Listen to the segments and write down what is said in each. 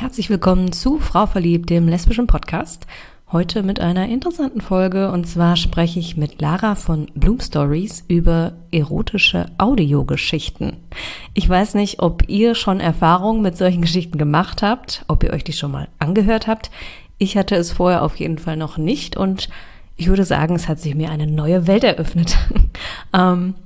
Herzlich willkommen zu Frau Verliebt, dem lesbischen Podcast. Heute mit einer interessanten Folge und zwar spreche ich mit Lara von Bloom Stories über erotische Audiogeschichten. Ich weiß nicht, ob ihr schon Erfahrungen mit solchen Geschichten gemacht habt, ob ihr euch die schon mal angehört habt. Ich hatte es vorher auf jeden Fall noch nicht und ich würde sagen, es hat sich mir eine neue Welt eröffnet. ähm,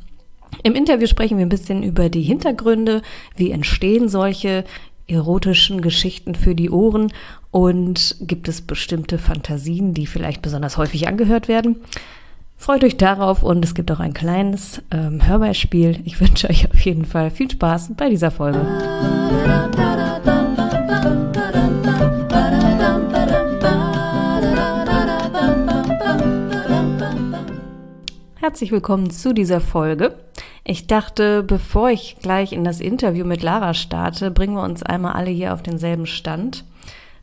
Im Interview sprechen wir ein bisschen über die Hintergründe, wie entstehen solche erotischen Geschichten für die Ohren und gibt es bestimmte Fantasien, die vielleicht besonders häufig angehört werden. Freut euch darauf und es gibt auch ein kleines ähm, Hörbeispiel. Ich wünsche euch auf jeden Fall viel Spaß bei dieser Folge. Herzlich willkommen zu dieser Folge. Ich dachte, bevor ich gleich in das Interview mit Lara starte, bringen wir uns einmal alle hier auf denselben Stand.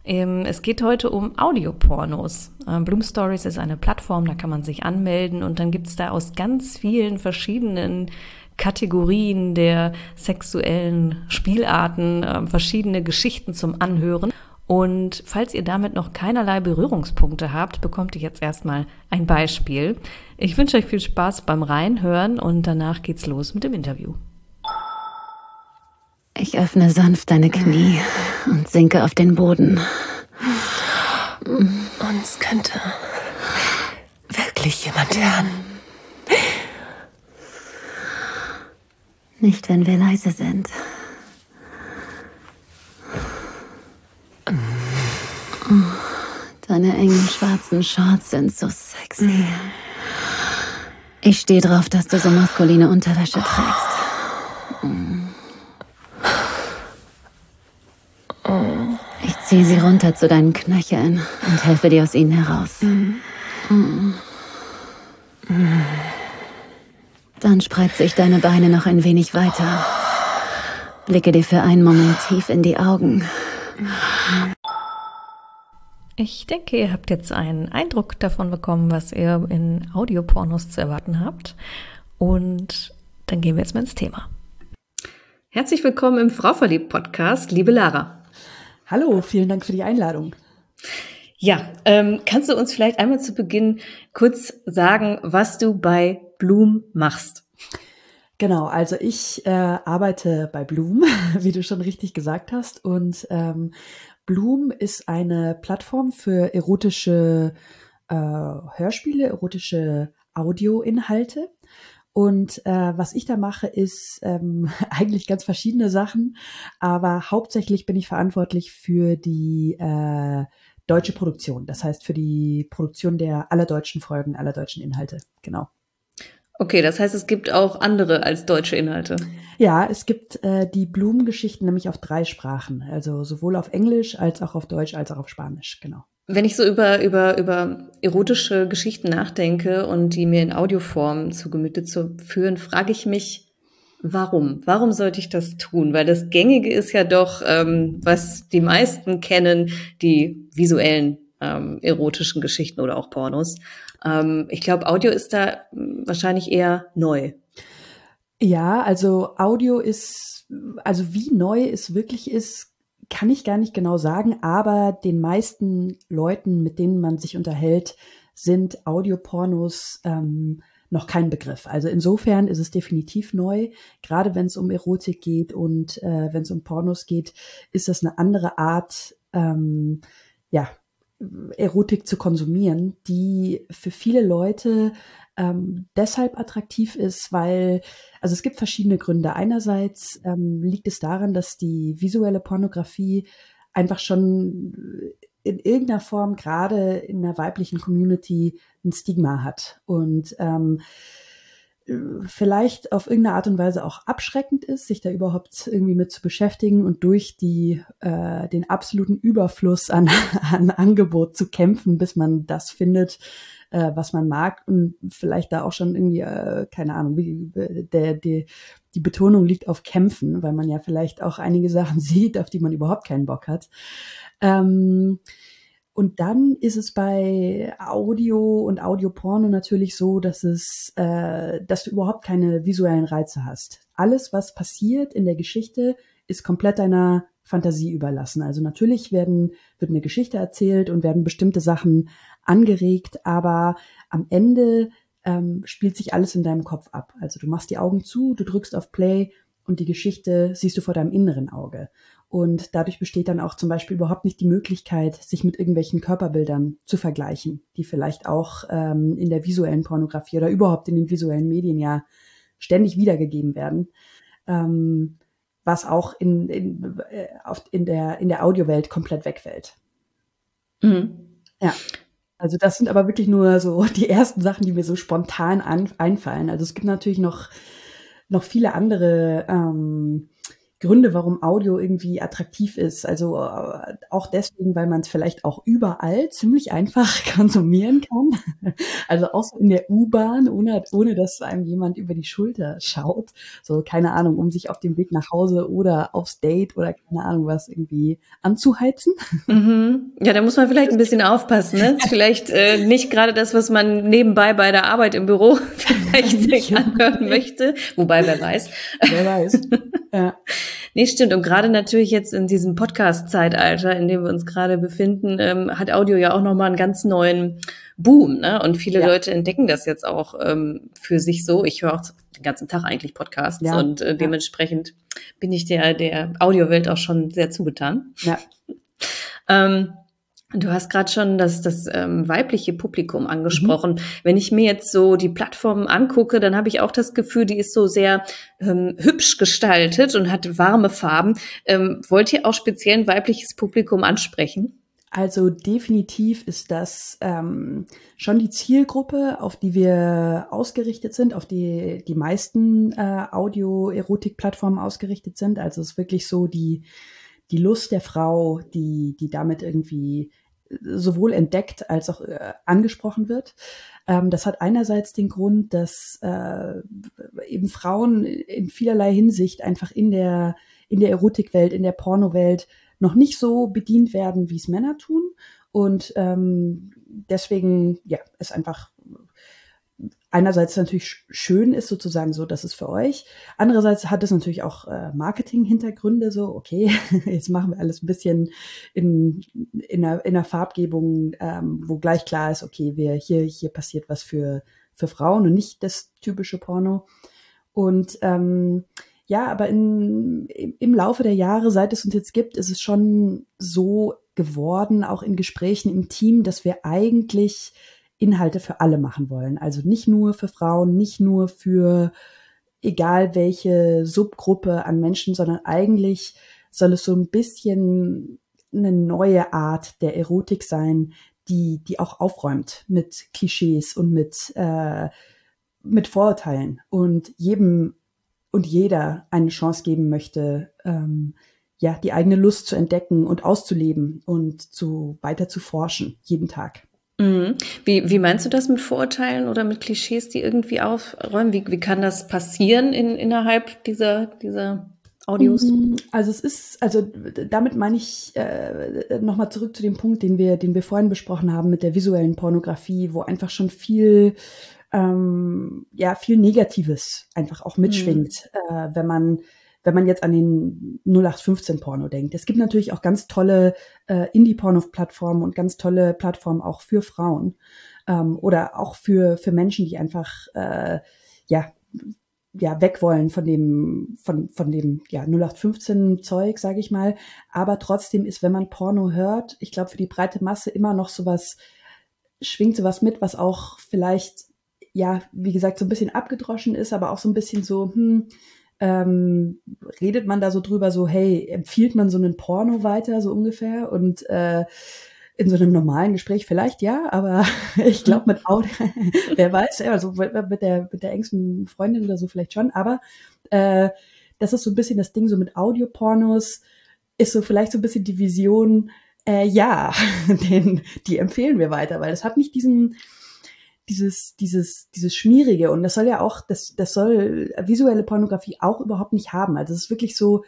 Ähm, es geht heute um Audiopornos. Ähm, Bloom Stories ist eine Plattform, da kann man sich anmelden und dann gibt es da aus ganz vielen verschiedenen Kategorien der sexuellen Spielarten ähm, verschiedene Geschichten zum Anhören. Und falls ihr damit noch keinerlei Berührungspunkte habt, bekommt ihr jetzt erstmal ein Beispiel. Ich wünsche euch viel Spaß beim Reinhören und danach geht's los mit dem Interview. Ich öffne sanft deine Knie und sinke auf den Boden. Uns könnte wirklich jemand hören. Nicht, wenn wir leise sind. Deine engen schwarzen Shorts sind so sexy. Ich stehe drauf, dass du so maskuline Unterwäsche trägst. Ich ziehe sie runter zu deinen Knöcheln und helfe dir aus ihnen heraus. Dann spreize ich deine Beine noch ein wenig weiter. Blicke dir für einen Moment tief in die Augen. Ich denke, ihr habt jetzt einen Eindruck davon bekommen, was ihr in Audiopornos zu erwarten habt. Und dann gehen wir jetzt mal ins Thema. Herzlich willkommen im Frau verliebt Podcast, liebe Lara. Hallo, vielen Dank für die Einladung. Ja, ähm, kannst du uns vielleicht einmal zu Beginn kurz sagen, was du bei Bloom machst? Genau, also ich äh, arbeite bei Bloom, wie du schon richtig gesagt hast, und ähm, Bloom ist eine Plattform für erotische äh, Hörspiele, erotische Audioinhalte. Und äh, was ich da mache, ist ähm, eigentlich ganz verschiedene Sachen, aber hauptsächlich bin ich verantwortlich für die äh, deutsche Produktion. Das heißt für die Produktion der aller deutschen Folgen, aller deutschen Inhalte. Genau. Okay, das heißt, es gibt auch andere als deutsche Inhalte. Ja, es gibt äh, die Blumengeschichten nämlich auf drei Sprachen, also sowohl auf Englisch als auch auf Deutsch als auch auf Spanisch, genau. Wenn ich so über, über, über erotische Geschichten nachdenke und die mir in Audioform zu Gemüte zu führen, frage ich mich, warum? Warum sollte ich das tun? Weil das Gängige ist ja doch, ähm, was die meisten kennen, die visuellen ähm, erotischen Geschichten oder auch Pornos. Ähm, ich glaube, Audio ist da hm, wahrscheinlich eher neu. Ja, also Audio ist, also wie neu es wirklich ist, kann ich gar nicht genau sagen, aber den meisten Leuten, mit denen man sich unterhält, sind Audiopornos ähm, noch kein Begriff. Also insofern ist es definitiv neu. Gerade wenn es um Erotik geht und äh, wenn es um Pornos geht, ist das eine andere Art, ähm, ja, Erotik zu konsumieren, die für viele Leute ähm, deshalb attraktiv ist, weil, also es gibt verschiedene Gründe. Einerseits ähm, liegt es daran, dass die visuelle Pornografie einfach schon in irgendeiner Form gerade in der weiblichen Community ein Stigma hat und ähm, vielleicht auf irgendeine Art und Weise auch abschreckend ist, sich da überhaupt irgendwie mit zu beschäftigen und durch die äh, den absoluten Überfluss an, an Angebot zu kämpfen, bis man das findet, äh, was man mag und vielleicht da auch schon irgendwie äh, keine Ahnung, wie, der, der die Betonung liegt auf Kämpfen, weil man ja vielleicht auch einige Sachen sieht, auf die man überhaupt keinen Bock hat. Ähm, und dann ist es bei Audio und Audioporno natürlich so, dass es, äh, dass du überhaupt keine visuellen Reize hast. Alles, was passiert in der Geschichte, ist komplett deiner Fantasie überlassen. Also natürlich werden, wird eine Geschichte erzählt und werden bestimmte Sachen angeregt, aber am Ende ähm, spielt sich alles in deinem Kopf ab. Also du machst die Augen zu, du drückst auf Play und die Geschichte siehst du vor deinem inneren Auge. Und dadurch besteht dann auch zum Beispiel überhaupt nicht die Möglichkeit, sich mit irgendwelchen Körperbildern zu vergleichen, die vielleicht auch ähm, in der visuellen Pornografie oder überhaupt in den visuellen Medien ja ständig wiedergegeben werden. Ähm, was auch in, in, äh, in, der, in der Audiowelt komplett wegfällt. Mhm. Ja. Also das sind aber wirklich nur so die ersten Sachen, die mir so spontan an, einfallen. Also es gibt natürlich noch, noch viele andere ähm, Gründe, warum Audio irgendwie attraktiv ist. Also äh, auch deswegen, weil man es vielleicht auch überall ziemlich einfach konsumieren kann. Also auch so in der U-Bahn, ohne, ohne dass einem jemand über die Schulter schaut. So, keine Ahnung, um sich auf dem Weg nach Hause oder aufs Date oder keine Ahnung was irgendwie anzuheizen. Mhm. Ja, da muss man vielleicht ein bisschen aufpassen. Ne? vielleicht äh, nicht gerade das, was man nebenbei bei der Arbeit im Büro vielleicht sich anhören möchte. Wobei, wer weiß. Wer weiß. Ja. Nee, stimmt. Und gerade natürlich jetzt in diesem Podcast-Zeitalter, in dem wir uns gerade befinden, ähm, hat Audio ja auch nochmal einen ganz neuen Boom. Ne? Und viele ja. Leute entdecken das jetzt auch ähm, für sich so. Ich höre auch den ganzen Tag eigentlich Podcasts ja. und äh, dementsprechend bin ich der, der Audiowelt auch schon sehr zugetan. Ja. Ähm, Du hast gerade schon das, das ähm, weibliche Publikum angesprochen. Mhm. Wenn ich mir jetzt so die Plattformen angucke, dann habe ich auch das Gefühl, die ist so sehr ähm, hübsch gestaltet und hat warme Farben. Ähm, wollt ihr auch speziell ein weibliches Publikum ansprechen? Also definitiv ist das ähm, schon die Zielgruppe, auf die wir ausgerichtet sind, auf die die meisten äh, Audio-Erotik-Plattformen ausgerichtet sind. Also es ist wirklich so die die Lust der Frau, die, die damit irgendwie sowohl entdeckt als auch äh, angesprochen wird. Ähm, das hat einerseits den Grund, dass äh, eben Frauen in vielerlei Hinsicht einfach in der, in der Erotikwelt, in der Pornowelt noch nicht so bedient werden, wie es Männer tun. Und ähm, deswegen, ja, ist einfach einerseits natürlich schön ist sozusagen so, dass es für euch. Andererseits hat es natürlich auch äh, Marketing-Hintergründe, so, okay, jetzt machen wir alles ein bisschen in, in, einer, in einer Farbgebung, ähm, wo gleich klar ist, okay, wir, hier, hier passiert was für, für Frauen und nicht das typische Porno. Und ähm, ja, aber in, im Laufe der Jahre, seit es uns jetzt gibt, ist es schon so geworden, auch in Gesprächen im Team, dass wir eigentlich Inhalte für alle machen wollen. Also nicht nur für Frauen, nicht nur für egal welche Subgruppe an Menschen, sondern eigentlich soll es so ein bisschen eine neue Art der Erotik sein, die, die auch aufräumt mit Klischees und mit, äh, mit Vorurteilen und jedem und jeder eine Chance geben möchte, ähm, ja, die eigene Lust zu entdecken und auszuleben und zu weiter zu forschen, jeden Tag. Mhm. Wie, wie meinst du das mit Vorurteilen oder mit Klischees, die irgendwie aufräumen? Wie, wie kann das passieren in, innerhalb dieser, dieser Audios? Mm, also es ist, also damit meine ich äh, nochmal zurück zu dem Punkt, den wir, den wir vorhin besprochen haben mit der visuellen Pornografie, wo einfach schon viel ähm, ja viel Negatives einfach auch mitschwingt, mhm. äh, wenn man wenn man jetzt an den 0815 Porno denkt. Es gibt natürlich auch ganz tolle äh, Indie-Porno-Plattformen und ganz tolle Plattformen auch für Frauen ähm, oder auch für, für Menschen, die einfach äh, ja ja weg wollen von dem von von dem ja 0815 Zeug sage ich mal aber trotzdem ist wenn man Porno hört ich glaube für die breite Masse immer noch sowas schwingt sowas mit was auch vielleicht ja wie gesagt so ein bisschen abgedroschen ist aber auch so ein bisschen so hm, ähm, redet man da so drüber, so, hey, empfiehlt man so einen Porno weiter, so ungefähr? Und äh, in so einem normalen Gespräch vielleicht ja, aber ich glaube mit Audio, wer weiß, also mit der, mit der engsten Freundin oder so vielleicht schon, aber äh, das ist so ein bisschen das Ding, so mit Audiopornos ist so vielleicht so ein bisschen die Vision, äh, ja, den, die empfehlen wir weiter, weil es hat nicht diesen, dieses, dieses, dieses Schmierige und das soll ja auch, das, das soll visuelle Pornografie auch überhaupt nicht haben. Also es ist wirklich so,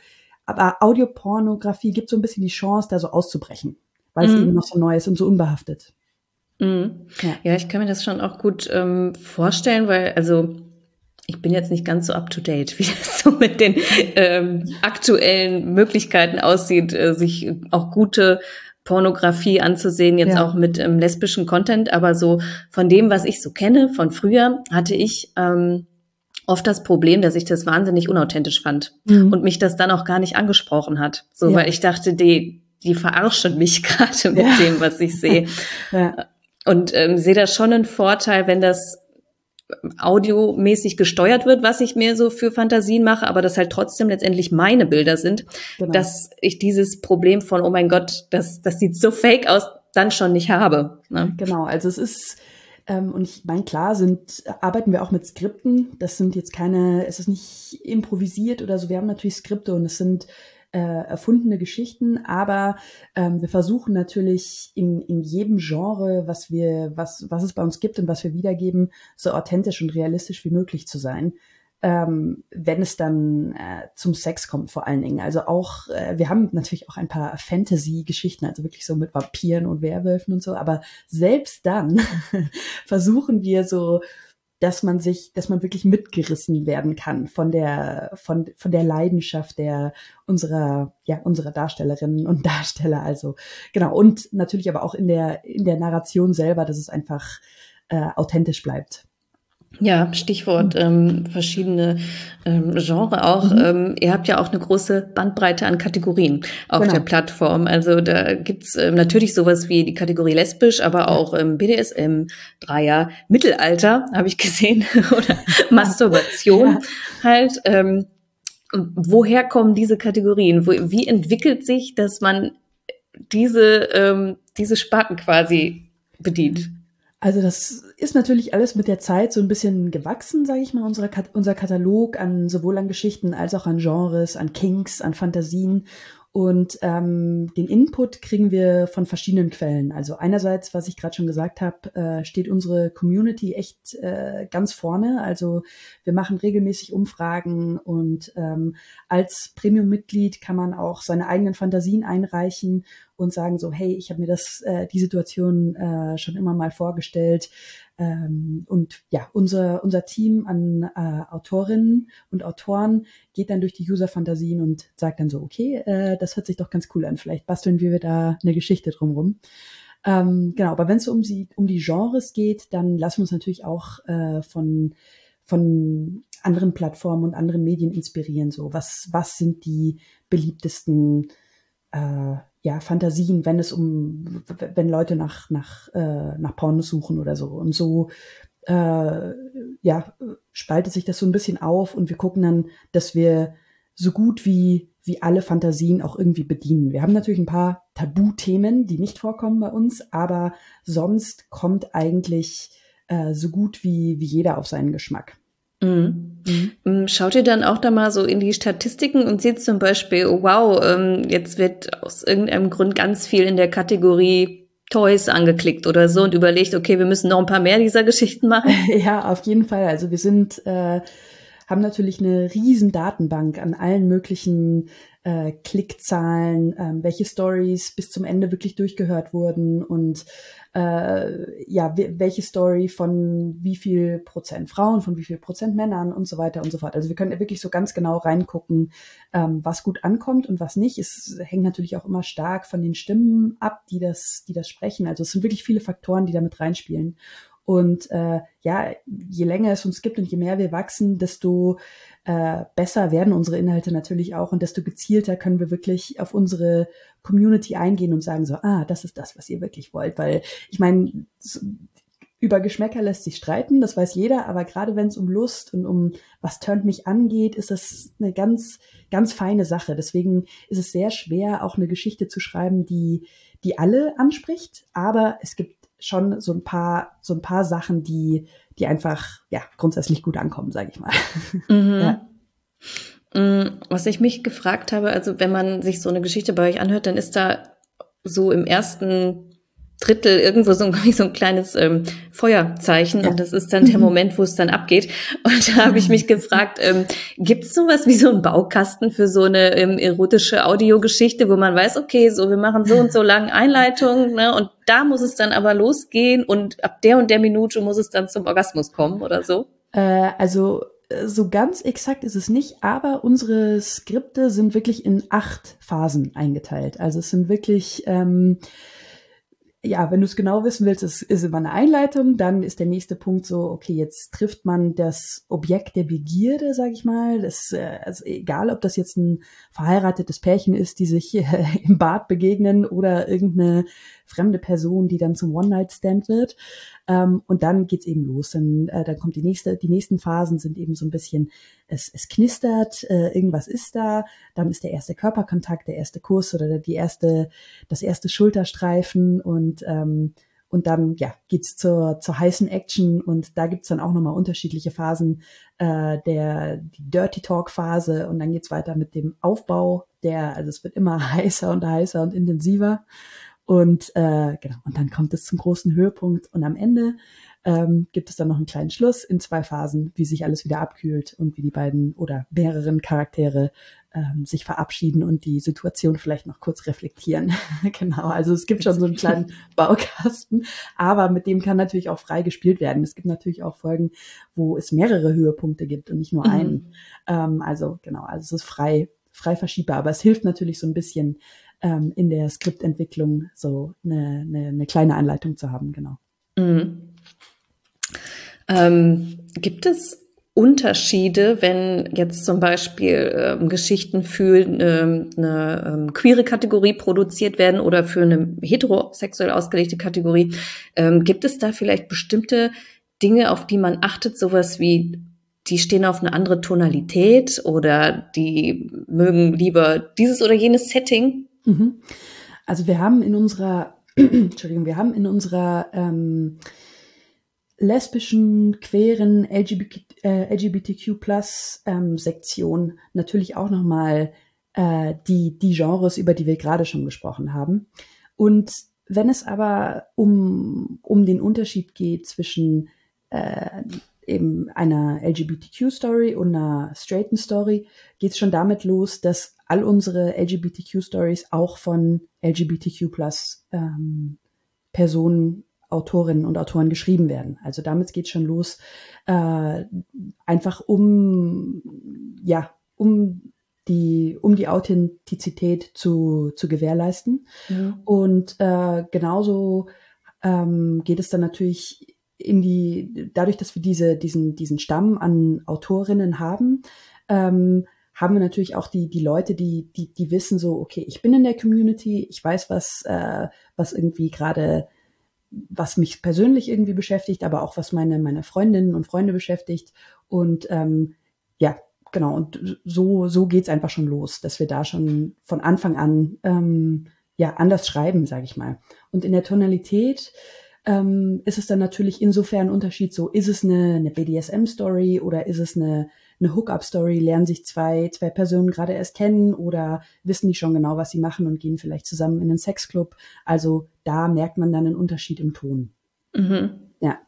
aber Audiopornografie gibt so ein bisschen die Chance, da so auszubrechen, weil es mm. eben noch so neu ist und so unbehaftet. Mm. Ja. ja. ich kann mir das schon auch gut ähm, vorstellen, weil also ich bin jetzt nicht ganz so up to date, wie das so mit den ähm, aktuellen Möglichkeiten aussieht, äh, sich auch gute Pornografie anzusehen, jetzt ja. auch mit ähm, lesbischen Content, aber so von dem, was ich so kenne von früher, hatte ich ähm, oft das Problem, dass ich das wahnsinnig unauthentisch fand mhm. und mich das dann auch gar nicht angesprochen hat. So, ja. weil ich dachte, die, die verarschen mich gerade mit ja. dem, was ich sehe. Und ähm, sehe da schon einen Vorteil, wenn das audiomäßig gesteuert wird, was ich mir so für Fantasien mache, aber das halt trotzdem letztendlich meine Bilder sind, genau. dass ich dieses Problem von, oh mein Gott, das, das sieht so fake aus, dann schon nicht habe. Ne? Genau, also es ist, ähm, und ich meine, klar sind, arbeiten wir auch mit Skripten. Das sind jetzt keine, es ist nicht improvisiert oder so. Wir haben natürlich Skripte und es sind äh, erfundene Geschichten, aber ähm, wir versuchen natürlich in, in jedem Genre, was wir, was, was es bei uns gibt und was wir wiedergeben, so authentisch und realistisch wie möglich zu sein. Ähm, wenn es dann äh, zum Sex kommt vor allen Dingen. Also auch, äh, wir haben natürlich auch ein paar Fantasy-Geschichten, also wirklich so mit Vampiren und Werwölfen und so, aber selbst dann versuchen wir so dass man sich, dass man wirklich mitgerissen werden kann von der, von, von der Leidenschaft der unserer, ja, unserer Darstellerinnen und Darsteller. Also genau. Und natürlich aber auch in der, in der Narration selber, dass es einfach äh, authentisch bleibt. Ja, Stichwort ähm, verschiedene ähm, Genre auch. Mhm. Ähm, ihr habt ja auch eine große Bandbreite an Kategorien auf genau. der Plattform. Also da gibt's ähm, natürlich sowas wie die Kategorie lesbisch, aber auch ähm, BDSM, Dreier, Mittelalter, habe ich gesehen, oder Masturbation ja. halt. Ähm, woher kommen diese Kategorien? Wo, wie entwickelt sich, dass man diese, ähm, diese Sparten quasi bedient? Also das ist natürlich alles mit der Zeit so ein bisschen gewachsen, sage ich mal, unser, unser Katalog an sowohl an Geschichten als auch an Genres, an Kinks, an Fantasien. Und ähm, den Input kriegen wir von verschiedenen Quellen. Also einerseits, was ich gerade schon gesagt habe, äh, steht unsere Community echt äh, ganz vorne. Also wir machen regelmäßig Umfragen und ähm, als Premium-Mitglied kann man auch seine eigenen Fantasien einreichen und sagen so, hey, ich habe mir das äh, die Situation äh, schon immer mal vorgestellt. Ähm, und ja, unser, unser Team an äh, Autorinnen und Autoren geht dann durch die User-Fantasien und sagt dann so, okay, äh, das hört sich doch ganz cool an. Vielleicht basteln wir da eine Geschichte drumrum. Ähm, genau, aber wenn es um, die, um die Genres geht, dann lassen wir uns natürlich auch äh, von, von anderen Plattformen und anderen Medien inspirieren. So, was, was sind die beliebtesten äh, ja, Fantasien, wenn es um, wenn Leute nach, nach, äh, nach Pornos suchen oder so. Und so, äh, ja, spaltet sich das so ein bisschen auf und wir gucken dann, dass wir so gut wie, wie alle Fantasien auch irgendwie bedienen. Wir haben natürlich ein paar Tabuthemen, die nicht vorkommen bei uns, aber sonst kommt eigentlich äh, so gut wie, wie jeder auf seinen Geschmack. Mhm. Mhm. Schaut ihr dann auch da mal so in die Statistiken und seht zum Beispiel, oh wow, ähm, jetzt wird aus irgendeinem Grund ganz viel in der Kategorie Toys angeklickt oder so und überlegt, okay, wir müssen noch ein paar mehr dieser Geschichten machen? Ja, auf jeden Fall. Also wir sind, äh, haben natürlich eine riesen Datenbank an allen möglichen äh, Klickzahlen, äh, welche Stories bis zum Ende wirklich durchgehört wurden und äh, ja, welche Story von wie viel Prozent Frauen, von wie viel Prozent Männern und so weiter und so fort. Also wir können wirklich so ganz genau reingucken, ähm, was gut ankommt und was nicht. Es hängt natürlich auch immer stark von den Stimmen ab, die das, die das sprechen. Also es sind wirklich viele Faktoren, die damit reinspielen. Und äh, ja, je länger es uns gibt und je mehr wir wachsen, desto äh, besser werden unsere Inhalte natürlich auch und desto gezielter können wir wirklich auf unsere Community eingehen und sagen so, ah, das ist das, was ihr wirklich wollt. Weil ich meine, über Geschmäcker lässt sich streiten, das weiß jeder, aber gerade wenn es um Lust und um was turnt mich angeht, ist das eine ganz, ganz feine Sache. Deswegen ist es sehr schwer, auch eine Geschichte zu schreiben, die, die alle anspricht, aber es gibt schon so ein paar, so ein paar Sachen, die, die einfach, ja, grundsätzlich gut ankommen, sage ich mal. Mhm. Ja. Mm, was ich mich gefragt habe, also wenn man sich so eine Geschichte bei euch anhört, dann ist da so im ersten Drittel irgendwo so ein, so ein kleines ähm, Feuerzeichen ja. und das ist dann der Moment, wo es dann abgeht. Und da habe ich mich gefragt, ähm, gibt es sowas wie so einen Baukasten für so eine ähm, erotische Audiogeschichte, wo man weiß, okay, so wir machen so und so lange Einleitung ne, und da muss es dann aber losgehen und ab der und der Minute muss es dann zum Orgasmus kommen oder so? Äh, also äh, so ganz exakt ist es nicht, aber unsere Skripte sind wirklich in acht Phasen eingeteilt. Also es sind wirklich ähm, ja, wenn du es genau wissen willst, ist, ist immer eine Einleitung. Dann ist der nächste Punkt so, okay, jetzt trifft man das Objekt der Begierde, sag ich mal. Das, äh, also egal, ob das jetzt ein verheiratetes Pärchen ist, die sich äh, im Bad begegnen oder irgendeine fremde Person, die dann zum One-Night-Stand wird. Ähm, und dann geht's eben los. Dann, äh, dann kommt die nächste, die nächsten Phasen sind eben so ein bisschen, es, es knistert, äh, irgendwas ist da, dann ist der erste Körperkontakt, der erste Kuss oder die erste, das erste Schulterstreifen. Und ähm, und dann ja geht's zur zur heißen Action. Und da gibt's dann auch nochmal unterschiedliche Phasen äh, der die Dirty Talk Phase und dann geht's weiter mit dem Aufbau der also es wird immer heißer und heißer und intensiver und äh, genau, und dann kommt es zum großen Höhepunkt und am Ende ähm, gibt es dann noch einen kleinen Schluss in zwei Phasen, wie sich alles wieder abkühlt und wie die beiden oder mehreren Charaktere ähm, sich verabschieden und die Situation vielleicht noch kurz reflektieren. genau, also es gibt schon so einen kleinen Baukasten, aber mit dem kann natürlich auch frei gespielt werden. Es gibt natürlich auch Folgen, wo es mehrere Höhepunkte gibt und nicht nur mhm. einen. Ähm, also genau, also es ist frei frei verschiebbar, aber es hilft natürlich so ein bisschen ähm, in der Skriptentwicklung so eine, eine, eine kleine Anleitung zu haben, genau. Mhm. Ähm, gibt es Unterschiede, wenn jetzt zum Beispiel ähm, Geschichten für ähm, eine ähm, queere Kategorie produziert werden oder für eine heterosexuell ausgelegte Kategorie? Ähm, gibt es da vielleicht bestimmte Dinge, auf die man achtet, sowas wie die stehen auf eine andere Tonalität oder die mögen lieber dieses oder jenes Setting? Mhm. Also wir haben in unserer, Entschuldigung, wir haben in unserer ähm, lesbischen, queeren LGBT, äh, ähm, natürlich auch nochmal äh, die, die Genres, über die wir gerade schon gesprochen haben. Und wenn es aber um, um den Unterschied geht zwischen äh, eben einer LGBTQ-Story und einer straighten Story, geht es schon damit los, dass all unsere LGBTQ-Stories auch von LGBTQ plus ähm, Personen, Autorinnen und Autoren geschrieben werden. Also damit geht schon los, äh, einfach um ja um die um die Authentizität zu zu gewährleisten. Mhm. Und äh, genauso ähm, geht es dann natürlich in die dadurch, dass wir diese diesen diesen Stamm an Autorinnen haben. Ähm, haben wir natürlich auch die, die Leute, die, die, die wissen so, okay, ich bin in der Community, ich weiß, was, äh, was irgendwie gerade, was mich persönlich irgendwie beschäftigt, aber auch was meine, meine Freundinnen und Freunde beschäftigt. Und ähm, ja, genau, und so, so geht's einfach schon los, dass wir da schon von Anfang an ähm, ja anders schreiben, sage ich mal. Und in der Tonalität ähm, ist es dann natürlich insofern ein Unterschied, so ist es eine, eine BDSM-Story oder ist es eine eine Hookup-Story, lernen sich zwei, zwei Personen gerade erst kennen oder wissen die schon genau, was sie machen und gehen vielleicht zusammen in einen Sexclub. Also da merkt man dann einen Unterschied im Ton. Mhm. Ja.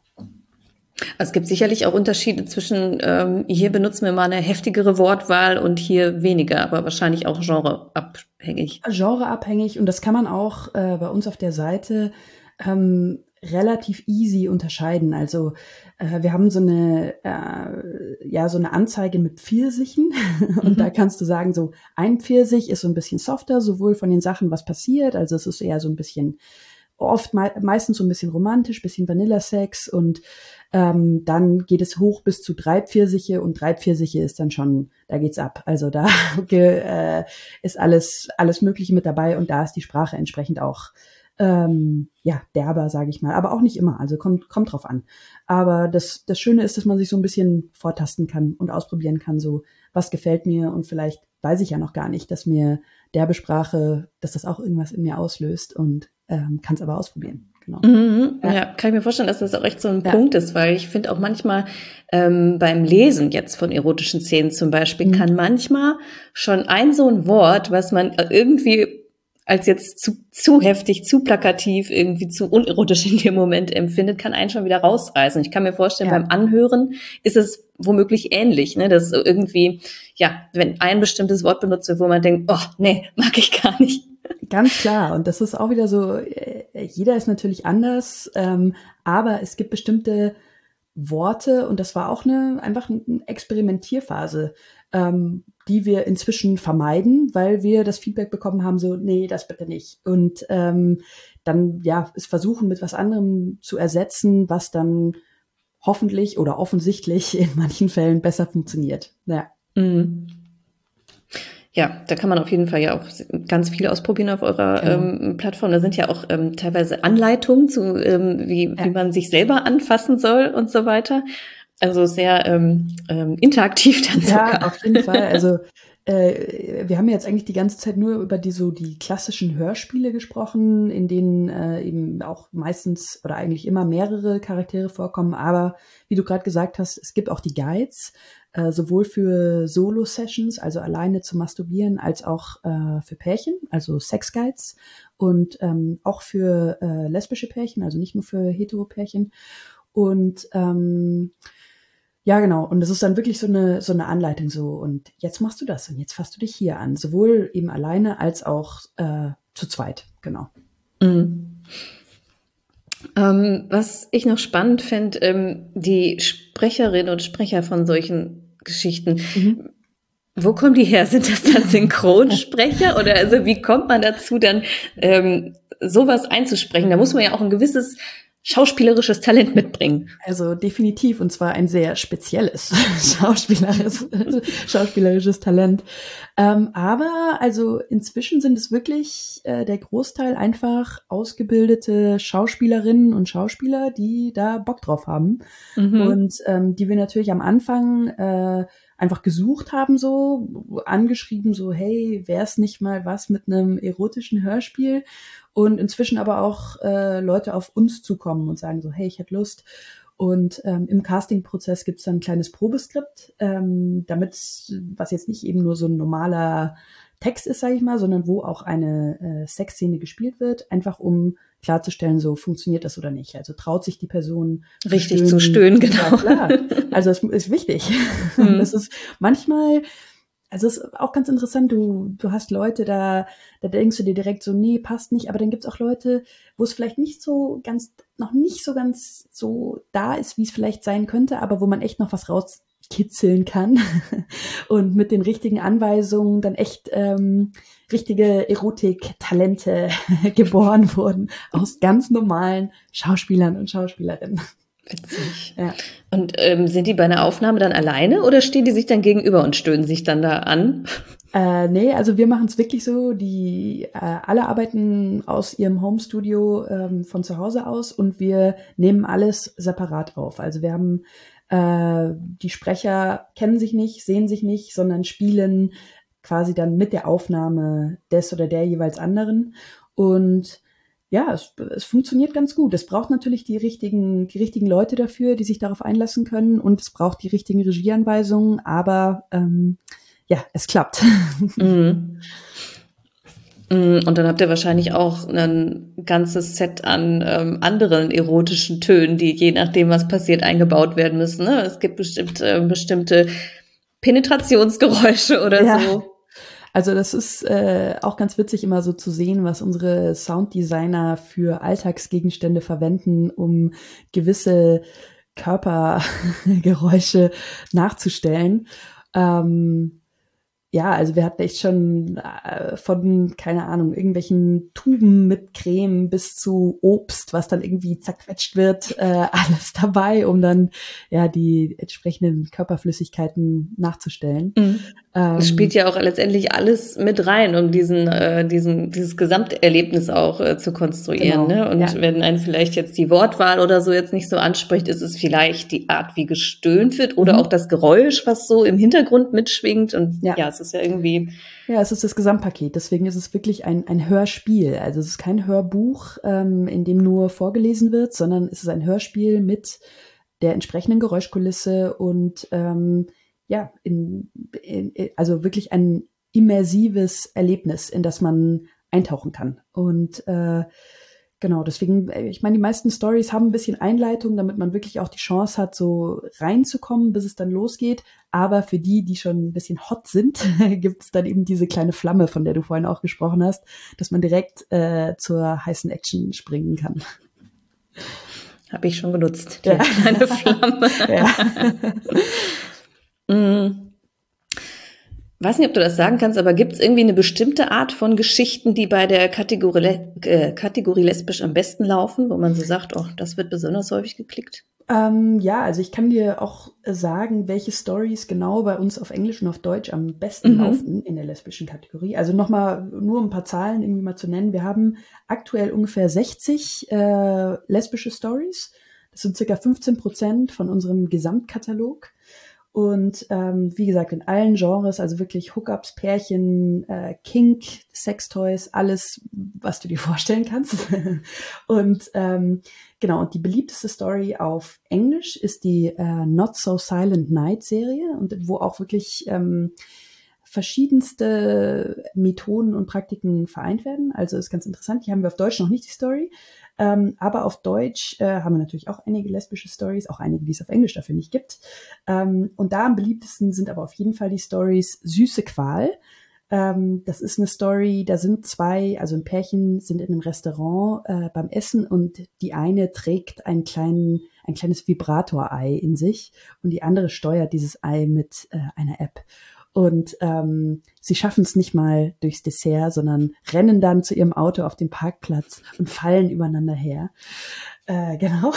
Es gibt sicherlich auch Unterschiede zwischen, ähm, hier benutzen wir mal eine heftigere Wortwahl und hier weniger, aber wahrscheinlich auch genreabhängig. Genreabhängig und das kann man auch äh, bei uns auf der Seite ähm, relativ easy unterscheiden. Also äh, wir haben so eine äh, ja so eine Anzeige mit Pfirsichen und mhm. da kannst du sagen so ein Pfirsich ist so ein bisschen softer, sowohl von den Sachen, was passiert, also es ist eher so ein bisschen oft me meistens so ein bisschen romantisch, bisschen Vanilla-Sex und ähm, dann geht es hoch bis zu drei Pfirsiche und drei Pfirsiche ist dann schon, da geht's ab. Also da äh, ist alles alles Mögliche mit dabei und da ist die Sprache entsprechend auch ähm, ja, derber, sage ich mal. Aber auch nicht immer, also kommt, kommt drauf an. Aber das, das Schöne ist, dass man sich so ein bisschen vortasten kann und ausprobieren kann, so was gefällt mir und vielleicht weiß ich ja noch gar nicht, dass mir derbe Sprache, dass das auch irgendwas in mir auslöst und ähm, kann es aber ausprobieren. Genau. Mhm, ja. ja. kann ich mir vorstellen, dass das auch echt so ein ja. Punkt ist, weil ich finde auch manchmal ähm, beim Lesen jetzt von erotischen Szenen zum Beispiel, mhm. kann manchmal schon ein so ein Wort, was man irgendwie als jetzt zu, zu heftig, zu plakativ, irgendwie zu unerotisch in dem Moment empfindet, kann einen schon wieder rausreißen. Ich kann mir vorstellen, ja. beim Anhören ist es womöglich ähnlich, ne? dass irgendwie, ja, wenn ein bestimmtes Wort benutzt wird, wo man denkt, oh, nee, mag ich gar nicht. Ganz klar. Und das ist auch wieder so, äh, jeder ist natürlich anders, ähm, aber es gibt bestimmte Worte und das war auch eine einfach eine Experimentierphase, ähm, die wir inzwischen vermeiden, weil wir das Feedback bekommen haben, so, nee, das bitte nicht. Und ähm, dann ja, es versuchen mit was anderem zu ersetzen, was dann hoffentlich oder offensichtlich in manchen Fällen besser funktioniert. Ja. Mhm. Ja, da kann man auf jeden Fall ja auch ganz viel ausprobieren auf eurer genau. ähm, Plattform. Da sind ja auch ähm, teilweise Anleitungen zu, ähm, wie, ja. wie man sich selber anfassen soll und so weiter. Also sehr ähm, ähm, interaktiv dann sogar. Ja, auf jeden Fall. Also äh, wir haben jetzt eigentlich die ganze Zeit nur über die so die klassischen Hörspiele gesprochen, in denen äh, eben auch meistens oder eigentlich immer mehrere Charaktere vorkommen. Aber wie du gerade gesagt hast, es gibt auch die Guides, äh, sowohl für Solo-Sessions, also alleine zu masturbieren, als auch äh, für Pärchen, also Sex-Guides und ähm, auch für äh, lesbische Pärchen, also nicht nur für hetero-Pärchen. Und ähm, ja, genau. Und es ist dann wirklich so eine, so eine Anleitung so. Und jetzt machst du das und jetzt fasst du dich hier an. Sowohl eben alleine als auch äh, zu zweit. Genau. Mhm. Ähm, was ich noch spannend finde, ähm, die Sprecherinnen und Sprecher von solchen Geschichten. Mhm. Wo kommen die her? Sind das dann Synchronsprecher oder also wie kommt man dazu, dann ähm, sowas einzusprechen? Da muss man ja auch ein gewisses schauspielerisches Talent mitbringen. Also definitiv und zwar ein sehr spezielles schauspielerisches, schauspielerisches Talent. Ähm, aber also inzwischen sind es wirklich äh, der Großteil einfach ausgebildete Schauspielerinnen und Schauspieler, die da Bock drauf haben mhm. und ähm, die wir natürlich am Anfang äh, einfach gesucht haben, so angeschrieben, so hey, wär's nicht mal was mit einem erotischen Hörspiel? und inzwischen aber auch äh, Leute auf uns zukommen und sagen so, hey, ich hätte Lust. Und ähm, im Casting-Prozess gibt es dann ein kleines Probeskript, ähm, damit, was jetzt nicht eben nur so ein normaler Text ist, sage ich mal, sondern wo auch eine äh, Sexszene gespielt wird, einfach um klarzustellen, so funktioniert das oder nicht. Also traut sich die Person richtig zu stöhnen, zu stöhnen genau. Ja, klar. Also es ist wichtig. Mhm. Das ist manchmal also es ist auch ganz interessant, du, du hast Leute, da, da denkst du dir direkt so, nee, passt nicht, aber dann gibt es auch Leute, wo es vielleicht nicht so ganz, noch nicht so ganz so da ist, wie es vielleicht sein könnte, aber wo man echt noch was rauskitzeln kann und mit den richtigen Anweisungen dann echt ähm, richtige Erotik-Talente geboren wurden aus ganz normalen Schauspielern und Schauspielerinnen. Witzig. Ja. Und ähm, sind die bei einer Aufnahme dann alleine oder stehen die sich dann gegenüber und stöhnen sich dann da an? Äh, nee, also wir machen es wirklich so, die äh, alle arbeiten aus ihrem Homestudio ähm, von zu Hause aus und wir nehmen alles separat auf. Also wir haben äh, die Sprecher kennen sich nicht, sehen sich nicht, sondern spielen quasi dann mit der Aufnahme des oder der jeweils anderen. Und ja, es, es funktioniert ganz gut. Es braucht natürlich die richtigen, die richtigen Leute dafür, die sich darauf einlassen können und es braucht die richtigen Regieanweisungen, aber ähm, ja, es klappt. Mhm. mhm. Und dann habt ihr wahrscheinlich auch ein ganzes Set an ähm, anderen erotischen Tönen, die je nachdem, was passiert, eingebaut werden müssen. Ne? Es gibt bestimmt äh, bestimmte Penetrationsgeräusche oder ja. so. Also das ist äh, auch ganz witzig immer so zu sehen, was unsere Sounddesigner für Alltagsgegenstände verwenden, um gewisse Körpergeräusche nachzustellen. Ähm, ja, also wir hatten echt schon äh, von, keine Ahnung, irgendwelchen Tuben mit Creme bis zu Obst, was dann irgendwie zerquetscht wird, äh, alles dabei, um dann ja die entsprechenden Körperflüssigkeiten nachzustellen. Mhm. Ähm, es spielt ja auch letztendlich alles mit rein, um diesen, äh, diesen, dieses Gesamterlebnis auch äh, zu konstruieren. Genau, ne? Und ja. wenn einen vielleicht jetzt die Wortwahl oder so jetzt nicht so anspricht, ist es vielleicht die Art, wie gestöhnt wird oder mhm. auch das Geräusch, was so im Hintergrund mitschwingt. Und ja, ja es ist ja irgendwie. Ja, es ist das Gesamtpaket. Deswegen ist es wirklich ein, ein Hörspiel. Also es ist kein Hörbuch, ähm, in dem nur vorgelesen wird, sondern es ist ein Hörspiel mit der entsprechenden Geräuschkulisse und ähm, ja, in, in, also wirklich ein immersives Erlebnis, in das man eintauchen kann. Und äh, genau, deswegen, äh, ich meine, die meisten Stories haben ein bisschen Einleitung, damit man wirklich auch die Chance hat, so reinzukommen, bis es dann losgeht. Aber für die, die schon ein bisschen hot sind, gibt es dann eben diese kleine Flamme, von der du vorhin auch gesprochen hast, dass man direkt äh, zur heißen Action springen kann. Habe ich schon benutzt, die ja. kleine Flamme. mm. Weiß nicht, ob du das sagen kannst, aber gibt es irgendwie eine bestimmte Art von Geschichten, die bei der Kategorie, äh, Kategorie lesbisch am besten laufen, wo man so sagt, oh, das wird besonders häufig geklickt? Ähm, ja, also ich kann dir auch sagen, welche Stories genau bei uns auf Englisch und auf Deutsch am besten mhm. laufen in der lesbischen Kategorie. Also nochmal nur ein paar Zahlen irgendwie mal zu nennen. Wir haben aktuell ungefähr 60 äh, lesbische Stories. Das sind circa 15 Prozent von unserem Gesamtkatalog. Und ähm, wie gesagt, in allen Genres, also wirklich Hookups, Pärchen, äh, Kink, Sextoys, alles, was du dir vorstellen kannst. und ähm, genau, und die beliebteste Story auf Englisch ist die äh, Not So Silent Night Serie und wo auch wirklich ähm, verschiedenste Methoden und Praktiken vereint werden. Also ist ganz interessant. Die haben wir auf Deutsch noch nicht die Story, ähm, aber auf Deutsch äh, haben wir natürlich auch einige lesbische Stories, auch einige, die es auf Englisch dafür nicht gibt. Ähm, und da am beliebtesten sind aber auf jeden Fall die Stories Süße Qual. Ähm, das ist eine Story, da sind zwei, also ein Pärchen sind in einem Restaurant äh, beim Essen und die eine trägt einen kleinen, ein kleines Vibratorei in sich und die andere steuert dieses Ei mit äh, einer App. Und ähm, sie schaffen es nicht mal durchs Dessert, sondern rennen dann zu ihrem Auto auf den Parkplatz und fallen übereinander her. Äh, genau.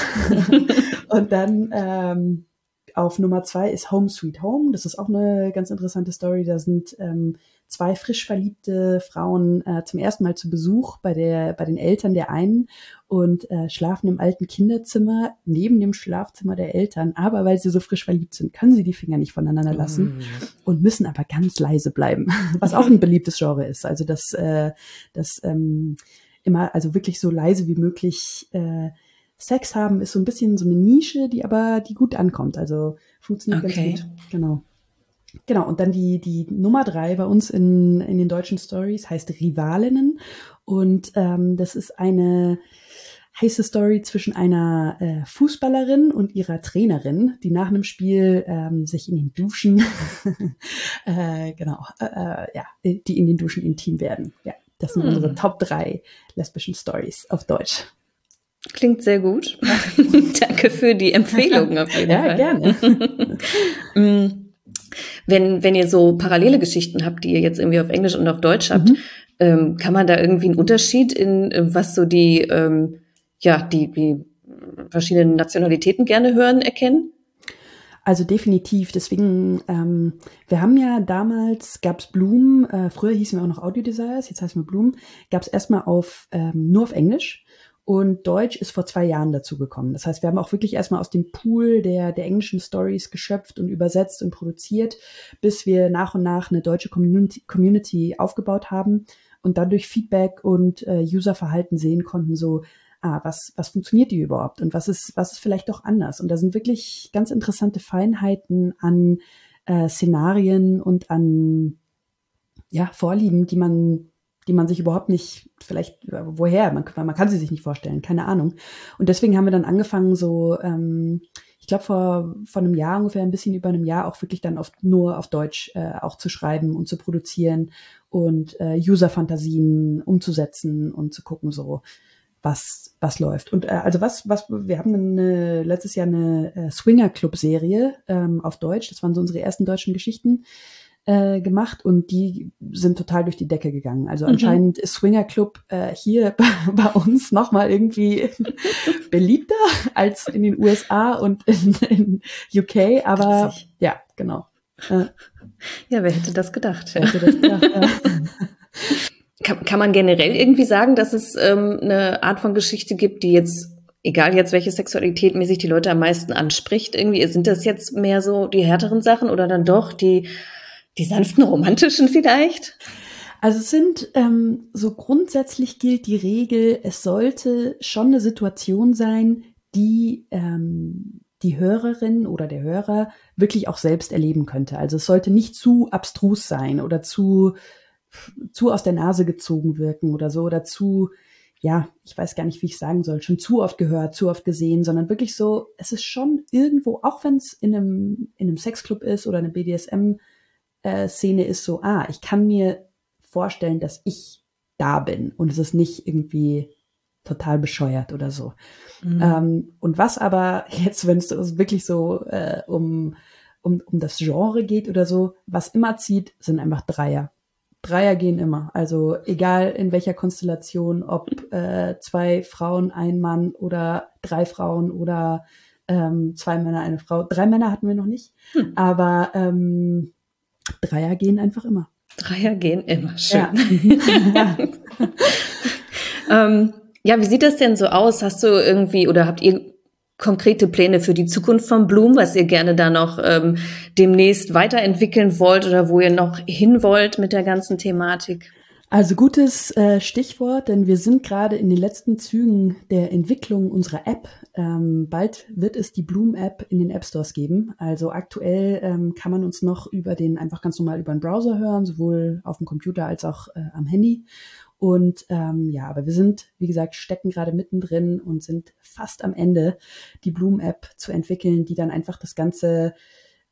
und dann ähm, auf Nummer zwei ist Home Sweet Home. Das ist auch eine ganz interessante Story. Da sind ähm, zwei frisch verliebte Frauen äh, zum ersten Mal zu Besuch bei der bei den Eltern der einen und äh, schlafen im alten Kinderzimmer neben dem Schlafzimmer der Eltern. Aber weil sie so frisch verliebt sind, können sie die Finger nicht voneinander lassen mm. und müssen aber ganz leise bleiben, was auch ein beliebtes Genre ist. Also das äh, das ähm, immer also wirklich so leise wie möglich äh, Sex haben ist so ein bisschen so eine Nische, die aber die gut ankommt. Also funktioniert okay. ganz gut. Genau. Genau, und dann die, die Nummer drei bei uns in, in den deutschen Stories heißt Rivalinnen. Und ähm, das ist eine heiße Story zwischen einer äh, Fußballerin und ihrer Trainerin, die nach einem Spiel ähm, sich in den Duschen, äh, genau, äh, äh, ja, die in den Duschen intim werden. Ja, das sind hm. unsere Top drei lesbischen Stories auf Deutsch. Klingt sehr gut. Danke für die Empfehlung auf jeden ja, Fall. Ja, gerne. Wenn, wenn ihr so parallele Geschichten habt, die ihr jetzt irgendwie auf Englisch und auf Deutsch habt, mhm. ähm, kann man da irgendwie einen Unterschied in, äh, was so die, ähm, ja, die, die verschiedenen Nationalitäten gerne hören, erkennen? Also definitiv. Deswegen, ähm, wir haben ja damals, gab's Bloom, äh, früher hießen wir auch noch Audio Desires, jetzt heißen wir Bloom, gab's erstmal auf ähm, nur auf Englisch. Und Deutsch ist vor zwei Jahren dazu gekommen. Das heißt, wir haben auch wirklich erstmal aus dem Pool der, der englischen Stories geschöpft und übersetzt und produziert, bis wir nach und nach eine deutsche Community, Community aufgebaut haben und dadurch Feedback und äh, Userverhalten sehen konnten, so, ah, was, was funktioniert die überhaupt und was ist, was ist vielleicht doch anders? Und da sind wirklich ganz interessante Feinheiten an äh, Szenarien und an ja, Vorlieben, die man die man sich überhaupt nicht, vielleicht, woher, man, man kann sie sich nicht vorstellen, keine Ahnung. Und deswegen haben wir dann angefangen, so, ähm, ich glaube, vor, vor einem Jahr, ungefähr ein bisschen über einem Jahr, auch wirklich dann oft nur auf Deutsch äh, auch zu schreiben und zu produzieren und äh, User-Fantasien umzusetzen und zu gucken, so, was, was läuft. Und äh, also was, was, wir haben eine, letztes Jahr eine äh, Swinger-Club-Serie ähm, auf Deutsch, das waren so unsere ersten deutschen Geschichten äh, gemacht und die sind total durch die Decke gegangen. Also mhm. anscheinend ist Swinger Club äh, hier bei uns nochmal irgendwie beliebter als in den USA und in, in UK, aber Witzig. ja, genau. Äh, ja, wer hätte das gedacht? Wer hätte das gedacht ja. kann, kann man generell irgendwie sagen, dass es ähm, eine Art von Geschichte gibt, die jetzt egal jetzt welche Sexualität mäßig die Leute am meisten anspricht, irgendwie sind das jetzt mehr so die härteren Sachen oder dann doch die die sanften romantischen vielleicht? Also es sind ähm, so grundsätzlich gilt die Regel, es sollte schon eine Situation sein, die ähm, die Hörerin oder der Hörer wirklich auch selbst erleben könnte. Also es sollte nicht zu abstrus sein oder zu zu aus der Nase gezogen wirken oder so oder zu ja, ich weiß gar nicht, wie ich sagen soll, schon zu oft gehört, zu oft gesehen, sondern wirklich so, es ist schon irgendwo, auch wenn es in einem, in einem Sexclub ist oder einem BDSM äh, Szene ist so, ah, ich kann mir vorstellen, dass ich da bin und es ist nicht irgendwie total bescheuert oder so. Mhm. Ähm, und was aber jetzt, wenn es wirklich so äh, um, um, um das Genre geht oder so, was immer zieht, sind einfach Dreier. Dreier gehen immer. Also egal in welcher Konstellation, ob äh, zwei Frauen, ein Mann oder drei Frauen oder ähm, zwei Männer, eine Frau. Drei Männer hatten wir noch nicht, hm. aber ähm, Dreier gehen einfach immer. Dreier gehen immer, schön. Ja. ähm, ja, wie sieht das denn so aus? Hast du irgendwie oder habt ihr konkrete Pläne für die Zukunft von Bloom, was ihr gerne da noch ähm, demnächst weiterentwickeln wollt oder wo ihr noch hin wollt mit der ganzen Thematik? Also gutes äh, Stichwort, denn wir sind gerade in den letzten Zügen der Entwicklung unserer App. Ähm, bald wird es die Bloom-App in den App Stores geben. Also aktuell ähm, kann man uns noch über den einfach ganz normal über den Browser hören, sowohl auf dem Computer als auch äh, am Handy. Und ähm, ja, aber wir sind, wie gesagt, stecken gerade mittendrin und sind fast am Ende, die Bloom-App zu entwickeln, die dann einfach das ganze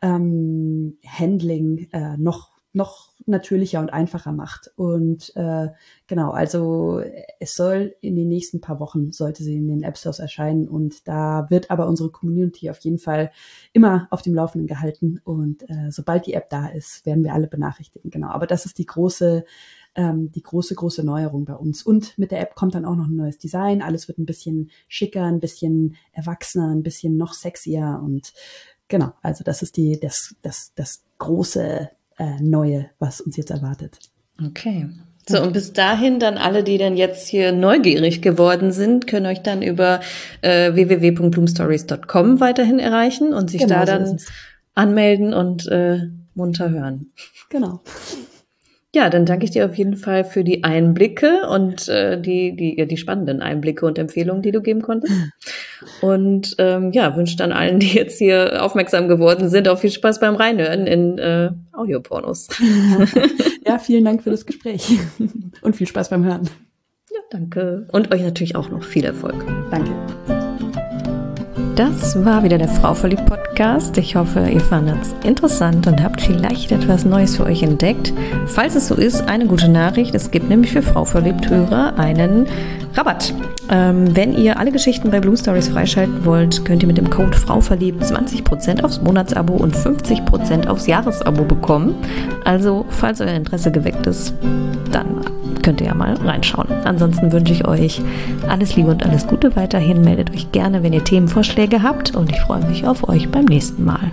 ähm, Handling äh, noch noch natürlicher und einfacher macht. Und äh, genau, also es soll in den nächsten paar Wochen, sollte sie in den App Stores erscheinen. Und da wird aber unsere Community auf jeden Fall immer auf dem Laufenden gehalten. Und äh, sobald die App da ist, werden wir alle benachrichtigen. Genau, aber das ist die große ähm, die große, große Neuerung bei uns. Und mit der App kommt dann auch noch ein neues Design. Alles wird ein bisschen schicker, ein bisschen erwachsener, ein bisschen noch sexier und genau, also das ist die, das, das, das große äh, Neue, was uns jetzt erwartet. Okay. So, und bis dahin dann alle, die dann jetzt hier neugierig geworden sind, können euch dann über äh, www.bloomstories.com weiterhin erreichen und sich genau, da dann so anmelden und äh, munter hören. Genau. Ja, dann danke ich dir auf jeden Fall für die Einblicke und äh, die, die, ja, die spannenden Einblicke und Empfehlungen, die du geben konntest. Und ähm, ja, wünsche dann allen, die jetzt hier aufmerksam geworden sind, auch viel Spaß beim Reinhören in äh, Audiopornos. Ja, vielen Dank für das Gespräch und viel Spaß beim Hören. Ja, danke. Und euch natürlich auch noch viel Erfolg. Danke. Das war wieder der Frau verliebt Podcast. Ich hoffe, ihr fandet es interessant und habt vielleicht etwas Neues für euch entdeckt. Falls es so ist, eine gute Nachricht. Es gibt nämlich für Frau verliebt Hörer einen Rabatt. Ähm, wenn ihr alle Geschichten bei Blue Stories freischalten wollt, könnt ihr mit dem Code Frau verliebt 20% aufs Monatsabo und 50% aufs Jahresabo bekommen. Also, falls euer Interesse geweckt ist, dann könnt ihr ja mal reinschauen. Ansonsten wünsche ich euch alles Liebe und alles Gute weiterhin. Meldet euch gerne, wenn ihr Themenvorschläge habt und ich freue mich auf euch beim nächsten Mal.